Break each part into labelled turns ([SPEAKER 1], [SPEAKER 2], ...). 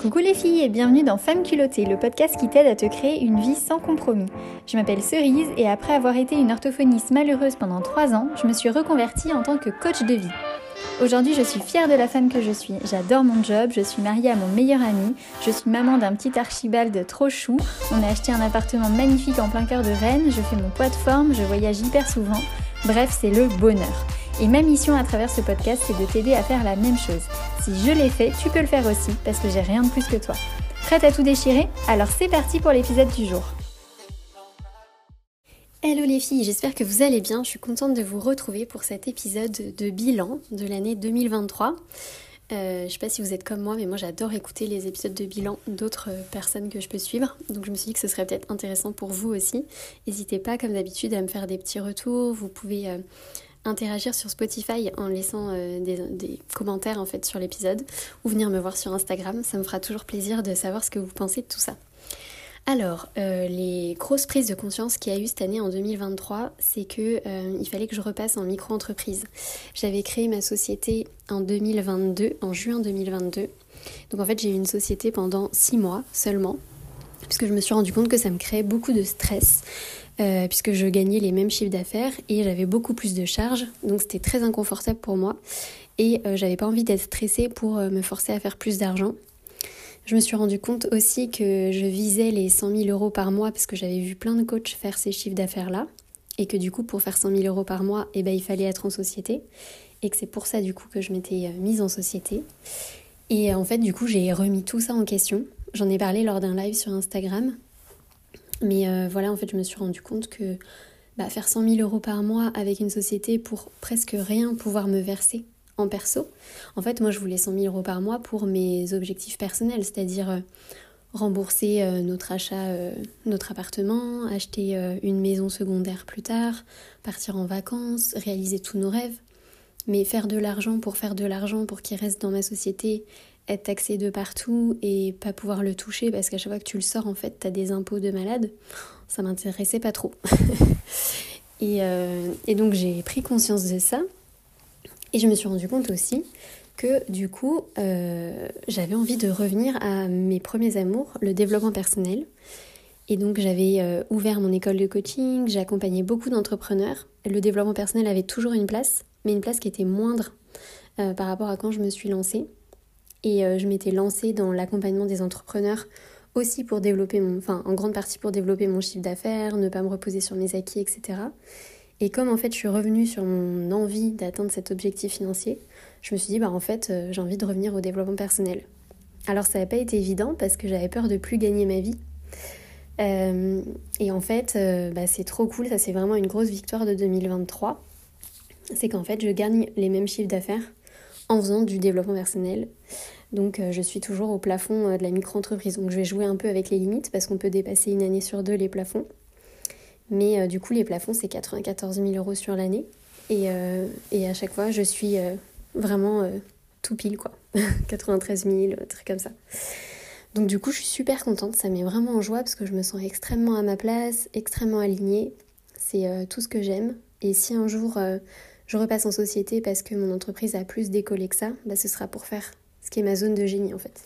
[SPEAKER 1] Coucou les filles et bienvenue dans Femmes culottées, le podcast qui t'aide à te créer une vie sans compromis. Je m'appelle Cerise et après avoir été une orthophoniste malheureuse pendant 3 ans, je me suis reconvertie en tant que coach de vie. Aujourd'hui, je suis fière de la femme que je suis. J'adore mon job, je suis mariée à mon meilleur ami, je suis maman d'un petit archibald trop chou. On a acheté un appartement magnifique en plein cœur de Rennes, je fais mon poids de forme, je voyage hyper souvent. Bref, c'est le bonheur. Et ma mission à travers ce podcast, c'est de t'aider à faire la même chose. Si je l'ai fait, tu peux le faire aussi, parce que j'ai rien de plus que toi. Prête à tout déchirer? Alors c'est parti pour l'épisode du jour. Hello les filles, j'espère que vous allez bien. Je suis contente de vous retrouver pour cet épisode de bilan de l'année 2023. Euh, je sais pas si vous êtes comme moi, mais moi j'adore écouter les épisodes de bilan d'autres personnes que je peux suivre. Donc je me suis dit que ce serait peut-être intéressant pour vous aussi. N'hésitez pas, comme d'habitude, à me faire des petits retours. Vous pouvez euh, interagir sur Spotify en laissant euh, des, commentaires en fait sur l'épisode ou venir me voir sur Instagram. Ça me fera toujours plaisir de savoir ce que vous pensez de tout ça. Alors, euh, les grosses prises de conscience qu'il y a eu cette année en 2023, c'est que euh, il fallait que je repasse en micro-entreprise. J'avais créé ma société en 2022, en juin 2022. Donc en fait, j'ai eu une société pendant six mois seulement, puisque je me suis rendu compte que ça me créait beaucoup de stress. Euh, puisque je gagnais les mêmes chiffres d'affaires et j'avais beaucoup plus de charges, donc c'était très inconfortable pour moi et euh, j'avais pas envie d'être stressée pour euh, me forcer à faire plus d'argent. Je me suis rendu compte aussi que je visais les 100 000 euros par mois parce que j'avais vu plein de coachs faire ces chiffres d'affaires-là et que du coup pour faire 100 000 euros par mois, eh ben, il fallait être en société et que c'est pour ça du coup que je m'étais mise en société. Et en fait du coup j'ai remis tout ça en question. J'en ai parlé lors d'un live sur Instagram mais euh, voilà, en fait, je me suis rendu compte que bah, faire 100 000 euros par mois avec une société pour presque rien pouvoir me verser en perso, en fait, moi, je voulais 100 000 euros par mois pour mes objectifs personnels, c'est-à-dire euh, rembourser euh, notre achat, notre appartement, acheter une maison secondaire plus tard, partir en vacances, réaliser tous nos rêves. Mais faire de l'argent pour faire de l'argent pour qu'il reste dans ma société être taxé de partout et pas pouvoir le toucher parce qu'à chaque fois que tu le sors, en fait, t'as des impôts de malade, ça m'intéressait pas trop. Euh, et, donc j'ai pris conscience de ça et je me suis rendu compte aussi que du coup, euh, j'avais envie de revenir à mes premiers amours, le développement personnel. Et donc j'avais euh, ouvert mon école de coaching, j'accompagnais beaucoup d'entrepreneurs. Le développement personnel avait toujours une place, mais une place qui était moindre par rapport à quand je me suis lancée. Et euh, je m'étais lancée dans l'accompagnement des entrepreneurs aussi pour développer mon, enfin en grande partie pour développer mon chiffre d'affaires, ne pas me reposer sur mes acquis, etc. Et comme en fait je suis revenue sur mon envie d'atteindre cet objectif financier, je me suis dit bah en fait euh, j'ai envie de revenir au développement personnel. Alors ça n'a pas été évident parce que j'avais peur de plus gagner ma vie. Euh, et en fait bah, c'est trop cool, ça c'est vraiment une grosse victoire de 2023. C'est qu'en fait je gagne les mêmes chiffres d'affaires en faisant du développement personnel. Donc euh, je suis toujours au plafond euh, de la micro-entreprise. Donc je vais jouer un peu avec les limites parce qu'on peut dépasser une année sur deux les plafonds. Mais euh, du coup les plafonds c'est 94 000 euros sur l'année. Et, et, à chaque fois je suis vraiment tout pile quoi. 93 000, trucs comme ça. Donc du coup je suis super contente, ça met vraiment en joie parce que je me sens extrêmement à ma place, extrêmement alignée. C'est tout ce que j'aime. Et si un jour je repasse en société parce que mon entreprise a plus décollé que ça, bah, ce sera pour faire ce qui est ma zone de génie en fait.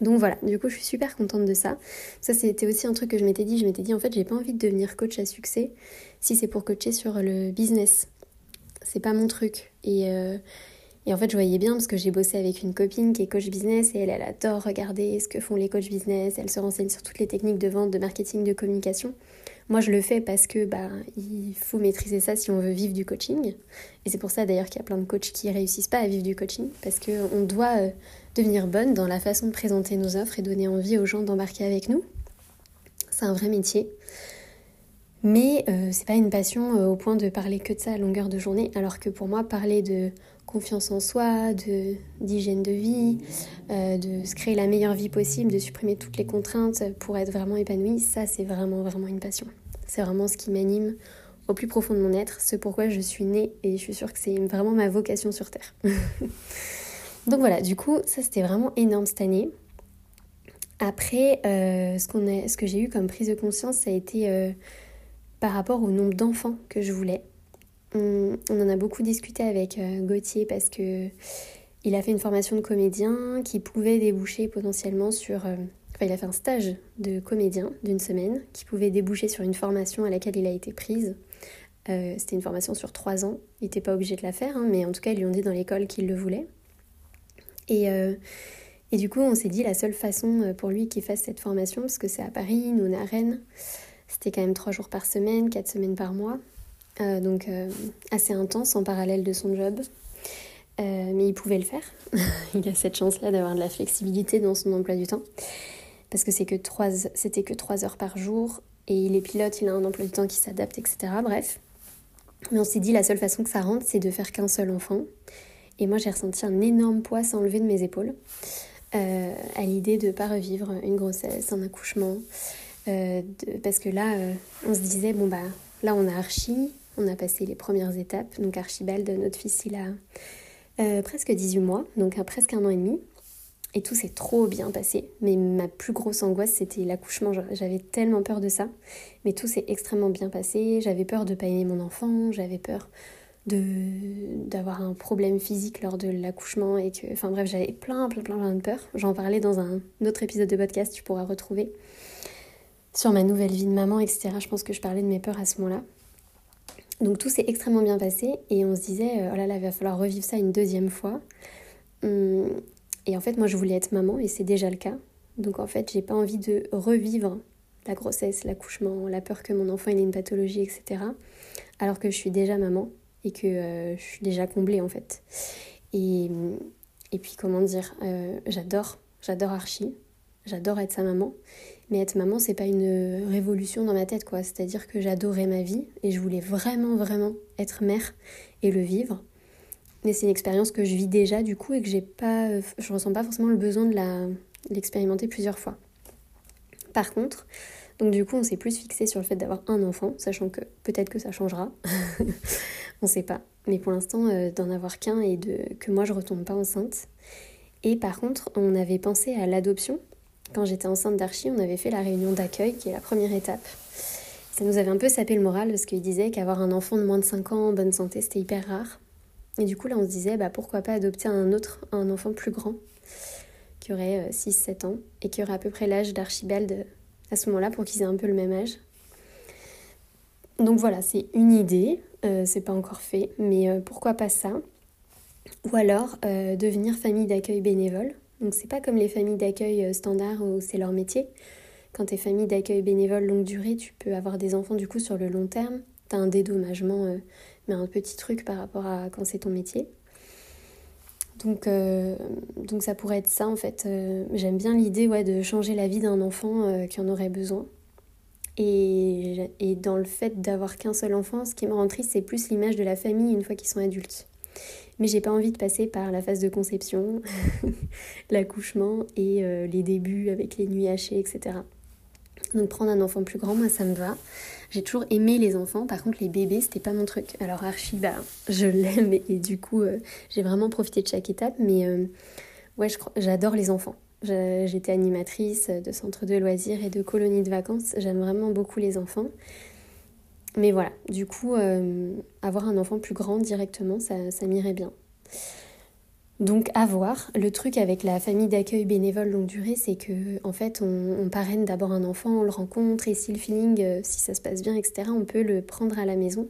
[SPEAKER 1] Donc voilà, du coup je suis super contente de ça. Ça c'était aussi un truc que je m'étais dit, je m'étais dit en fait j'ai pas envie de devenir coach à succès si c'est pour coacher sur le business. C'est pas mon truc. Et, euh, et en fait je voyais bien parce que j'ai bossé avec une copine qui est coach business et elle, elle adore regarder ce que font les coachs business, elle se renseigne sur toutes les techniques de vente, de marketing, de communication. Moi, je le fais parce que bah, il faut maîtriser ça si on veut vivre du coaching. Et c'est pour ça d'ailleurs qu'il y a plein de coachs qui réussissent pas à vivre du coaching parce qu'on doit euh, devenir bonne dans la façon de présenter nos offres et donner envie aux gens d'embarquer avec nous. C'est un vrai métier. Mais euh, c'est pas une passion euh, au point de parler que de ça à longueur de journée, alors que pour moi, parler de confiance en soi, de d'hygiène de vie, euh, de se créer la meilleure vie possible, de supprimer toutes les contraintes pour être vraiment épanouie, ça c'est vraiment vraiment une passion. C'est vraiment ce qui m'anime au plus profond de mon être, ce pourquoi je suis née et je suis sûre que c'est vraiment ma vocation sur Terre. Donc voilà, du coup, ça c'était vraiment énorme cette année. Après, euh, ce, que j'ai eu comme prise de conscience, ça a été euh, par rapport au nombre d'enfants que je voulais. On, en a beaucoup discuté avec euh, Gauthier parce que il a fait une formation de comédien qui pouvait déboucher potentiellement sur... il a fait un stage de comédien d'une semaine qui pouvait déboucher sur une formation à laquelle il a été prise. C'était une formation sur trois ans. Il n'était pas obligé de la faire, hein, mais en tout cas, ils lui ont dit dans l'école qu'il le voulait. Et, et du coup, on s'est dit la seule façon pour lui qu'il fasse cette formation, parce que c'est à Paris, nous on à Rennes, c'était quand même trois jours par semaine, quatre semaines par mois. Euh, donc euh, assez intense en parallèle de son job. Euh, mais il pouvait le faire. il a cette chance-là d'avoir de la flexibilité dans son emploi du temps. Parce que c'était que trois heures par jour. Et il est pilote, il a un emploi du temps qui s'adapte, etc. Bref. Mais on s'est dit la seule façon que ça rentre, c'est de faire qu'un seul enfant. Et moi, j'ai ressenti un énorme poids s'enlever de mes épaules. à l'idée de ne pas revivre une grossesse, un accouchement. parce que là, on se disait, bon bah, là on a Archie, on a passé les premières étapes. Donc Archibald, notre fils, il a euh, presque 18 mois, donc presque un an et demi. Et tout s'est trop bien passé. Mais ma plus grosse angoisse, c'était l'accouchement. J'avais tellement peur de ça. Mais tout s'est extrêmement bien passé. J'avais peur de pas aimer mon enfant. J'avais peur d'avoir un problème physique lors de l'accouchement et que enfin bref j'avais plein plein plein plein de peurs j'en parlais dans un autre épisode de podcast tu pourras retrouver sur ma nouvelle vie de maman etc je pense que je parlais de mes peurs à ce moment là donc tout s'est extrêmement bien passé et on se disait, euh, oh là là, il va falloir revivre ça une deuxième fois. Hum, et en fait, moi, je voulais être maman et c'est déjà le cas. Donc en fait, j'ai pas envie de revivre la grossesse, l'accouchement, la peur que mon enfant ait une pathologie, etc. Alors que je suis déjà maman et que euh, je suis déjà comblée en fait. Et, et puis comment dire, euh, j'adore, j'adore Archie, j'adore être sa maman. Mais être maman, c'est pas une révolution dans ma tête, quoi. C'est-à-dire que j'adorais ma vie et je voulais vraiment, vraiment être mère et le vivre. Mais c'est une expérience que je vis déjà, du coup, et que j'ai pas, je ressens pas forcément le besoin de la, l'expérimenter plusieurs fois. Par contre, donc du coup, on s'est plus fixé sur le fait d'avoir un enfant, sachant que peut-être que ça changera. on sait pas. Mais pour l'instant, euh, d'en avoir qu'un et que moi je retombe pas enceinte. Et par contre, on avait pensé à l'adoption quand j'étais enceinte d'Archie, on avait fait la réunion d'accueil, qui est la première étape. Ça nous avait un peu sapé le moral parce qu'il disait qu'avoir un enfant de moins de 5 ans en bonne santé, c'était hyper rare. Et du coup, là, on se disait, bah, pourquoi pas adopter un autre, un enfant plus grand, qui aurait 6-7 euh, ans, et qui aurait à peu près l'âge d'Archibald euh, à ce moment-là, pour qu'ils aient un peu le même âge. Donc voilà, c'est une idée, euh, c'est pas encore fait, mais pourquoi pas ça? Ou alors devenir famille d'accueil bénévole. Donc c'est pas comme les familles d'accueil standard où c'est leur métier. Quand tu es famille d'accueil bénévole longue durée, tu peux avoir des enfants du coup sur le long terme. Tu as un dédommagement, mais un petit truc par rapport à quand c'est ton métier. Donc, euh, donc ça pourrait être ça en fait. J'aime bien l'idée ouais, de changer la vie d'un enfant qui en aurait besoin. Et, et dans le fait d'avoir qu'un seul enfant, ce qui me rend triste, c'est plus l'image de la famille une fois qu'ils sont adultes mais j'ai pas envie de passer par la phase de conception, l'accouchement et euh, les débuts avec les nuits hachées, etc. Donc prendre un enfant plus grand, moi ça me va. J'ai toujours aimé les enfants, par contre les bébés c'était pas mon truc. Alors Archie, bah, je l'aime et, du coup euh, j'ai vraiment profité de chaque étape, mais euh, j'adore les enfants. J'étais animatrice de centres de loisirs et de colonies de vacances, j'aime vraiment beaucoup les enfants. Mais voilà, du coup, euh, avoir un enfant plus grand directement, ça, m'irait bien. Donc à voir. Le truc avec la famille d'accueil bénévole longue durée, c'est que en fait, on, parraine d'abord un enfant, on le rencontre et si le feeling, euh, si ça se passe bien, etc., on peut le prendre à la maison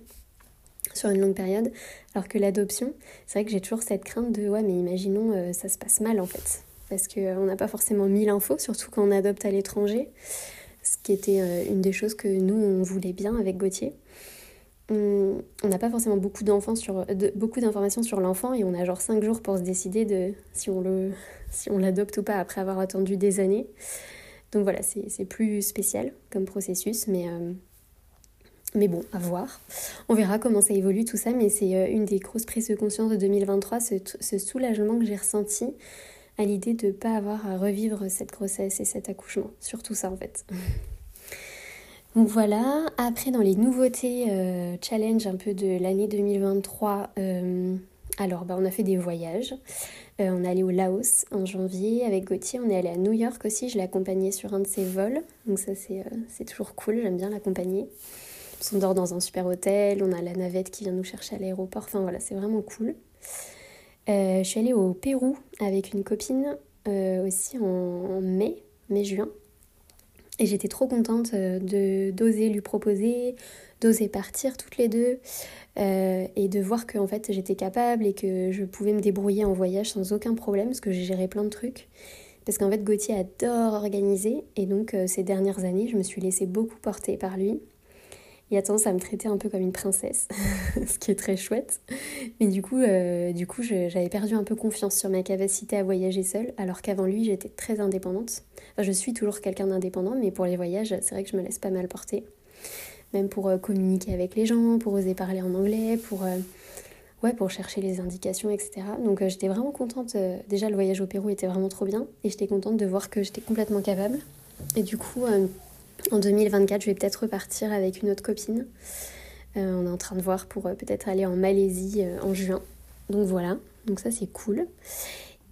[SPEAKER 1] sur une longue période. Alors que l'adoption, c'est vrai que j'ai toujours cette crainte de ouais, mais imaginons euh, ça se passe mal en fait, parce qu'on n'a pas forcément mille infos, surtout quand on adopte à l'étranger ce qui était euh, une des choses que nous, on voulait bien avec Gauthier. On n'a pas forcément beaucoup, sur, beaucoup d'informations sur l'enfant et on a genre 5 jours pour se décider de si on, le, si on l'adopte ou pas après avoir attendu des années. Donc voilà, c'est, plus spécial comme processus, mais, euh, mais bon, à voir. On verra comment ça évolue tout ça, mais c'est euh, une des grosses prises de conscience de 2023, ce, ce soulagement que j'ai ressenti à l'idée de ne pas avoir à revivre cette grossesse et cet accouchement. Surtout ça en fait. Donc voilà, après dans les nouveautés euh, challenge un peu de l'année 2023, euh, alors bah, on a fait des voyages. Euh, on est allé au Laos en janvier avec Gauthier, on est allé à New York aussi, je l'ai accompagné sur un de ses vols. Donc ça c'est toujours cool, j'aime bien l'accompagner. On dort dans un super hôtel, on a la navette qui vient nous chercher à l'aéroport, enfin voilà, c'est vraiment cool. je suis allée au Pérou avec une copine aussi en mai, mai-juin. Et j'étais trop contente euh, de d'oser lui proposer, d'oser partir toutes les deux euh, et de voir que en fait j'étais capable et que je pouvais me débrouiller en voyage sans aucun problème parce que j'ai géré plein de trucs. Parce qu'en fait Gauthier adore organiser et donc euh, ces dernières années je me suis laissée beaucoup porter par lui il a tendance à me traiter un peu comme une princesse, ce qui est très chouette. Mais du coup, euh, coup j'avais perdu un peu confiance sur ma capacité à voyager seule, alors qu'avant lui, j'étais très indépendante. Enfin, je suis toujours quelqu'un d'indépendant, mais pour les voyages, c'est vrai que je me laisse pas mal porter. Même pour euh, communiquer avec les gens, pour oser parler en anglais, pour, euh, ouais, pour chercher les indications, etc. Donc j'étais vraiment contente. déjà, le voyage au Pérou était vraiment trop bien, et j'étais contente de voir que j'étais complètement capable. Et du coup en 2024, je vais peut-être repartir avec une autre copine. Euh, on est en train de voir pour euh, peut-être aller en Malaisie euh, en juin. Donc voilà, donc ça c'est cool.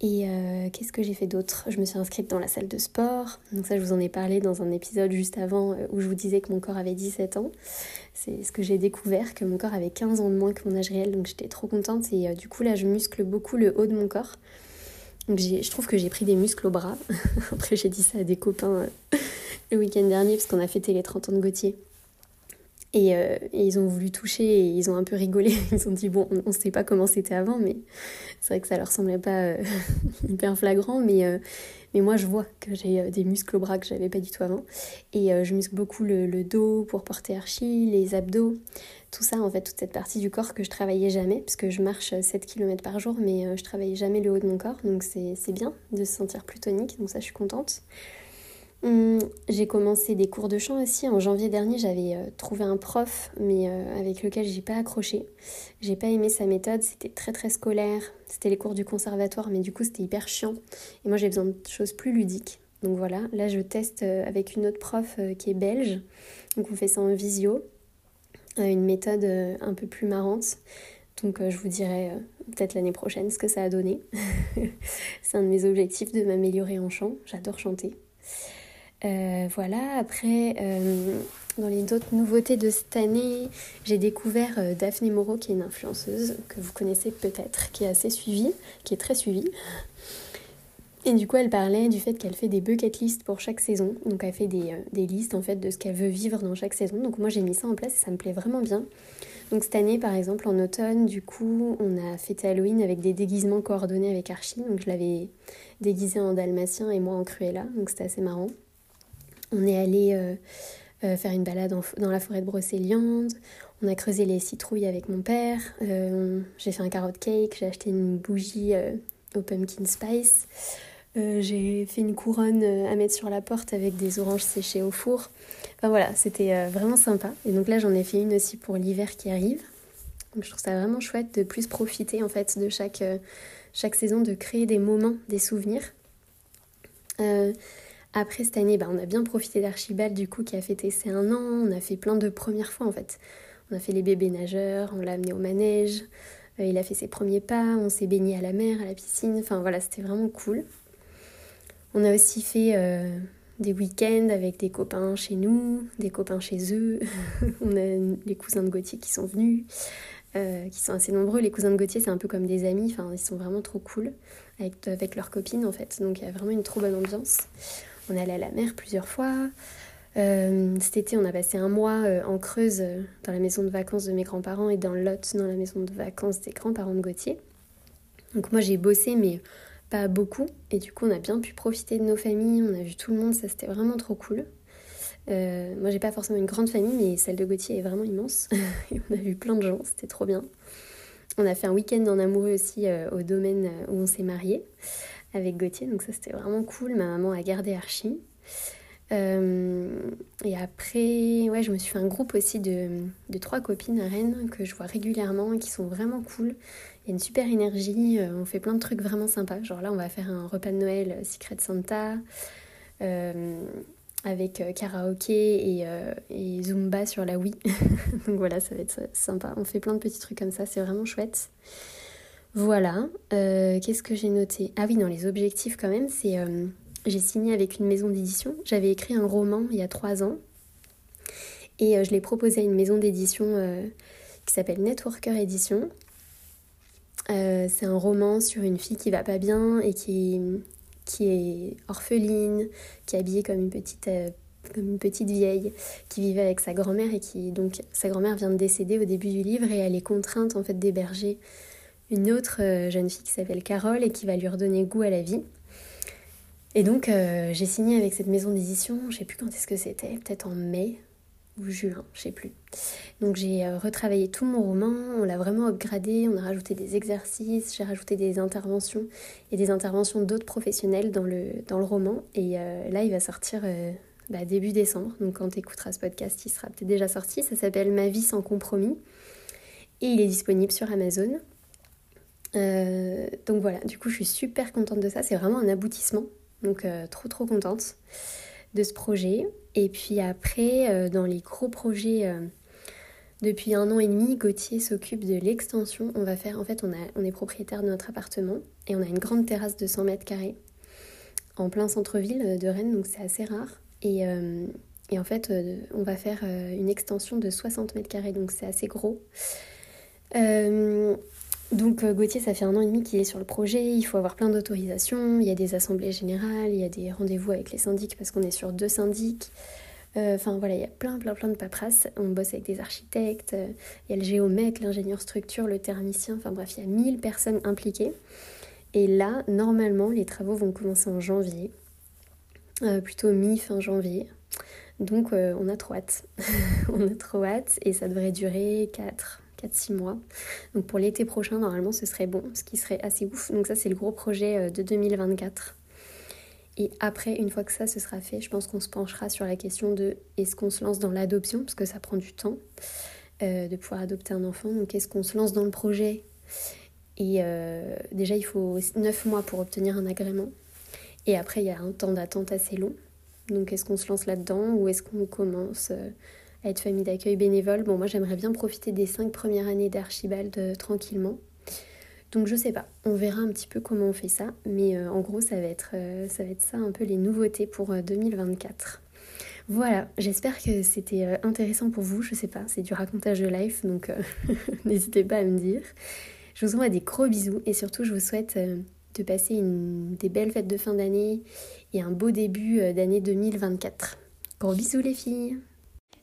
[SPEAKER 1] Et qu'est-ce que j'ai fait d'autre? Je me suis inscrite dans la salle de sport. Donc ça, je vous en ai parlé dans un épisode juste avant où je vous disais que mon corps avait 17 ans. C'est ce que j'ai découvert, que mon corps avait 15 ans de moins que mon âge réel. Donc j'étais trop contente. Et du coup, là, je muscle beaucoup le haut de mon corps. Donc je trouve que j'ai pris des muscles au bras. Après, j'ai dit ça à des copains le week-end dernier parce qu'on a fêté les 30 ans de Gauthier. Euh, et, ils ont voulu toucher et ils ont un peu rigolé. Ils ont dit bon, on ne sait pas comment c'était avant, mais c'est vrai que ça leur semblait pas euh, hyper flagrant. Mais, euh, mais moi, je vois que j'ai des muscles au bras que j'avais pas du tout avant. Et je muscle beaucoup le, dos pour porter archi, les abdos, tout ça, en fait, toute cette partie du corps que je travaillais jamais, parce que je marche 7 km par jour, mais je travaillais jamais le haut de mon corps. Donc c'est bien de se sentir plus tonique. Donc ça, je suis contente. Hum, j'ai commencé des cours de chant aussi. En janvier dernier, j'avais euh, trouvé un prof, mais euh, avec lequel j'ai pas accroché. J'ai pas aimé sa méthode, c'était très très scolaire. C'était les cours du conservatoire, mais du coup c'était hyper chiant. Et moi j'ai besoin de choses plus ludiques. Donc voilà, là je teste euh, avec une autre prof qui est belge. Donc on fait ça en visio. une méthode un peu plus marrante. Donc je vous dirai peut-être l'année prochaine ce que ça a donné. C'est un de mes objectifs de m'améliorer en chant. J'adore chanter. Euh, voilà, après, euh, dans les autres nouveautés de cette année, j'ai découvert euh, Daphné Moreau, qui est une influenceuse que vous connaissez peut-être, qui est assez suivie, qui est très suivie. Et du coup, elle parlait du fait qu'elle fait des bucket lists pour chaque saison. Donc, elle fait des, des listes en fait de ce qu'elle veut vivre dans chaque saison. Donc, moi, j'ai mis ça en place et ça me plaît vraiment bien. Donc, cette année, par exemple, en automne, du coup, on a fêté Halloween avec des déguisements coordonnés avec Archie. Donc, je l'avais déguisé en dalmatien et moi en Cruella. Donc, c'était assez marrant. On est allé euh, euh, faire une balade dans la forêt de Brocéliande. On a creusé les citrouilles avec mon père. Euh, j'ai fait un carotte cake. J'ai acheté une bougie au pumpkin spice. j'ai fait une couronne à mettre sur la porte avec des oranges séchées au four. Enfin voilà, c'était vraiment sympa. Et donc là, j'en ai fait une aussi pour l'hiver qui arrive. Je trouve ça vraiment chouette de plus profiter en fait de chaque saison, de créer des moments, des souvenirs. Après cette année, bah, on a bien profité d'Archibald du coup qui a fêté ses un an. On a fait plein de premières fois en fait. On a fait les bébés nageurs, on l'a amené au manège, euh, il a fait ses premiers pas, on s'est baigné à la mer, à la piscine. Enfin voilà, c'était vraiment cool. On a aussi fait euh, des week-ends avec des copains chez nous, des copains chez eux. on a les cousins de Gauthier qui sont venus, euh, qui sont assez nombreux. Les cousins de Gauthier, c'est un peu comme des amis. Enfin, ils sont vraiment trop cool avec, avec leurs copines en fait. Donc il y a vraiment une trop bonne ambiance. On allé à la mer plusieurs fois. Euh, cet été, on a passé un mois euh, en Creuse, euh, dans la maison de vacances de mes grands-parents, et dans Lot, dans la maison de vacances des grands-parents de Gauthier. Donc moi, j'ai bossé, mais pas beaucoup. Et du coup, on a bien pu profiter de nos familles, on a vu tout le monde, ça c'était vraiment trop cool. moi, j'ai pas forcément une grande famille, mais celle de Gauthier est vraiment immense. on a vu plein de gens, c'était trop bien. On a fait un week-end en amoureux aussi au domaine où on s'est mariés avec Gauthier, donc ça c'était vraiment cool. Ma maman a gardé Archie. Euh, et après, ouais, je me suis fait un groupe aussi de, trois copines à Rennes que je vois régulièrement et qui sont vraiment cool. Il y a une super énergie, euh, on fait plein de trucs vraiment sympas. Genre là, on va faire un repas de Noël euh, Secret Santa avec karaoké et, et, Zumba sur la Wii. Donc voilà, ça va être sympa. On fait plein de petits trucs comme ça, c'est vraiment chouette. Voilà, euh, qu'est-ce que j'ai noté? Ah oui, dans les objectifs quand même, c'est euh, j'ai signé avec une maison d'édition. J'avais écrit un roman il y a trois ans et euh, je l'ai proposé à une maison d'édition qui s'appelle Networker Edition. c'est un roman sur une fille qui va pas bien et qui, qui est orpheline, qui est habillée comme une petite comme une petite vieille qui vivait avec sa grand-mère et qui donc sa grand-mère vient de décéder au début du livre et elle est contrainte en fait d'héberger une autre euh, jeune fille qui s'appelle Carole et qui va lui redonner goût à la vie. Et donc euh, j'ai signé avec cette maison d'édition, je sais plus quand est-ce que c'était, peut-être en mai ou juin, je sais plus. Donc j'ai euh, retravaillé tout mon roman, on l'a vraiment upgradé, on a rajouté des exercices, j'ai rajouté des interventions et des interventions d'autres professionnels dans le, dans le roman. Et là il va sortir bah, début décembre. Donc quand tu écouteras ce podcast, il sera peut-être déjà sorti. Ça s'appelle Ma vie sans compromis. Et il est disponible sur Amazon. Euh, donc voilà, du coup je suis super contente de ça. C'est vraiment un aboutissement. Donc euh, trop trop contente de ce projet. Et puis après, euh, dans les gros projets, depuis un an et demi, Gauthier s'occupe de l'extension. On va faire, en fait, on, est propriétaire de notre appartement et on a une grande terrasse de 100 mètres carrés en plein centre-ville de Rennes, donc c'est assez rare. Et, en fait, on va faire une extension de 60 mètres carrés, donc c'est assez gros. Donc Gauthier, ça fait un an et demi qu'il est sur le projet, il faut avoir plein d'autorisations, il y a des assemblées générales, il y a des rendez-vous avec les syndics parce qu'on est sur deux syndics. Enfin voilà, il y a plein plein plein de paperasses. On bosse avec des architectes, il y a le géomètre, l'ingénieur structure, le thermicien, enfin bref, il y a 1000 personnes impliquées. Et là, normalement, les travaux vont commencer en janvier. Euh, plutôt mi-fin janvier. Donc euh, on a trop hâte. on a trop hâte et ça devrait durer 4, 4-6 mois. Donc pour l'été prochain, normalement, ce serait bon, ce qui serait assez ouf. Donc ça, c'est le gros projet euh, de 2024. Et après, une fois que ça, ce sera fait, je pense qu'on se penchera sur la question de est-ce qu'on se lance dans l'adoption, parce que ça prend du temps de pouvoir adopter un enfant. Donc est-ce qu'on se lance dans le projet? Et déjà, il faut 9 mois pour obtenir un agrément. Et après, il y a un temps d'attente assez long. Donc, est-ce qu'on se lance là-dedans ou est-ce qu'on commence euh, être famille d'accueil bénévole Bon, moi, j'aimerais bien profiter des cinq premières années d'Archibald euh, tranquillement. Donc, je sais pas. On verra un petit peu comment on fait ça. Mais euh, en gros, ça va, être, ça va être un peu les nouveautés pour 2024. Voilà, j'espère que c'était intéressant pour vous. Je sais pas, c'est du racontage de life, donc n'hésitez pas à me dire. Je vous envoie des gros bisous et surtout, je vous souhaite de passer des belles fêtes de fin d'année et un beau début euh, d'année 2024. Gros bisous les filles